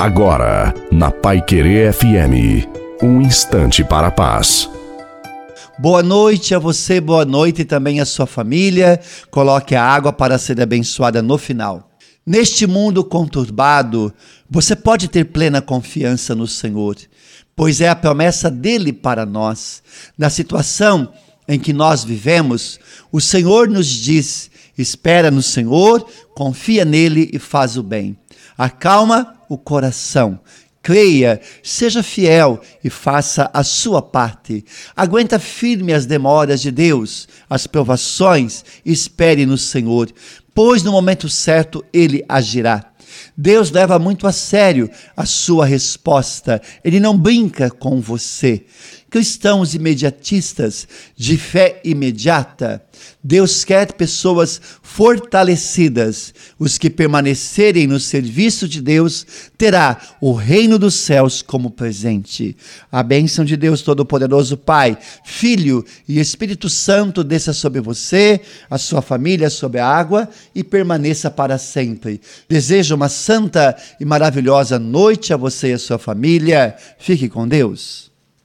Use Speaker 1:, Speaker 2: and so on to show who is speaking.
Speaker 1: Agora, na Pai Querer FM, um instante para a paz.
Speaker 2: Boa noite a você, boa noite também à sua família. Coloque a água para ser abençoada no final. Neste mundo conturbado, você pode ter plena confiança no Senhor, pois é a promessa dele para nós. Na situação em que nós vivemos, o Senhor nos diz: espera no Senhor, confia nele e faz o bem. Acalma o coração. Creia, seja fiel e faça a sua parte. Aguenta firme as demoras de Deus, as provações, espere no Senhor, pois no momento certo ele agirá. Deus leva muito a sério a sua resposta, ele não brinca com você cristãos imediatistas de fé imediata. Deus quer pessoas fortalecidas. Os que permanecerem no serviço de Deus terá o reino dos céus como presente. A bênção de Deus Todo-Poderoso, Pai, Filho e Espírito Santo desça sobre você, a sua família, sobre a água e permaneça para sempre. Desejo uma santa e maravilhosa noite a você e a sua família. Fique com Deus.